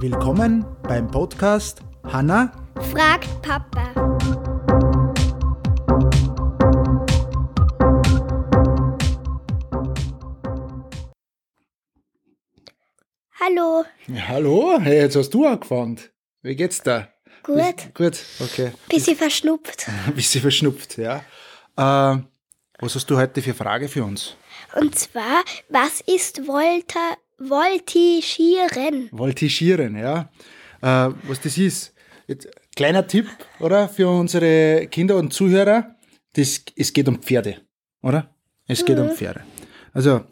Willkommen beim Podcast Hanna fragt Papa. Hallo, Ja, hallo, hey, jetzt hast du angefangen. Wie geht's da? gut. Gut, okay. Bisschen verschnupft. Bisschen verschnupft, ja. Äh, was hast du heute für Frage für uns? Und zwar, was ist Volta, Voltigieren? Voltigieren, ja. Äh, was das ist? Jetzt, kleiner Tipp, oder? Für unsere Kinder und Zuhörer. Das, es geht um Pferde, oder? Es geht um Pferde. Also,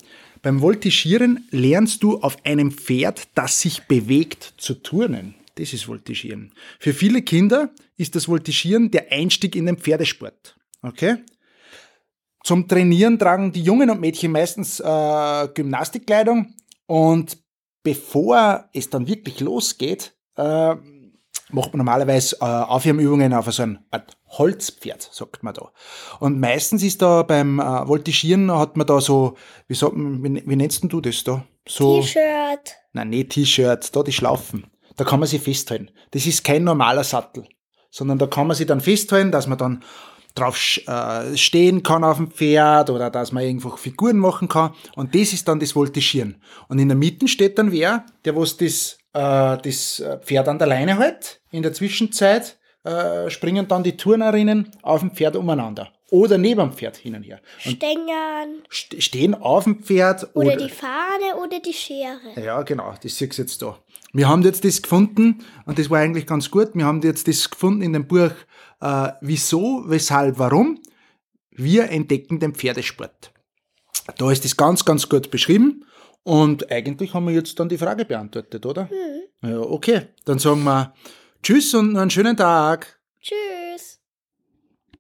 beim Voltigieren lernst du auf einem Pferd, das sich bewegt, zu turnen. Das ist Voltigieren. Für viele Kinder ist das Voltigieren der Einstieg in den Pferdesport. Okay? Zum Trainieren tragen die Jungen und Mädchen meistens äh, Gymnastikkleidung und bevor es dann wirklich losgeht, äh, macht man normalerweise äh, Aufwärmübungen auf so ein Art Holzpferd, sagt man da. Und meistens ist da beim äh, Voltigieren hat man da so, wie, sagt man, wie, wie nennst du das da? So, T-Shirt. Nein, nicht T-Shirt, da die Schlaufen. Da kann man sich festhalten. Das ist kein normaler Sattel, sondern da kann man sich dann festhalten, dass man dann drauf äh, stehen kann auf dem Pferd oder dass man irgendwo Figuren machen kann. Und das ist dann das Voltigieren. Und in der Mitte steht dann wer, der was das, äh, das Pferd an der Leine hält. In der Zwischenzeit äh, springen dann die Turnerinnen auf dem Pferd umeinander. Oder neben dem Pferd hin und her. Und Stängern. st- stehen auf dem Pferd Oder die Fahne oder die Schere. ja, genau, das siehst du jetzt da. Wir haben jetzt das gefunden und das war eigentlich ganz gut. Wir haben jetzt das gefunden in dem Buch äh, Wieso, Weshalb, Warum? Wir entdecken den Pferdesport. Da ist das ganz, ganz gut beschrieben und eigentlich haben wir jetzt dann die Frage beantwortet, oder? Ja, okay, dann sagen wir Tschüss und einen schönen Tag. Tschüss.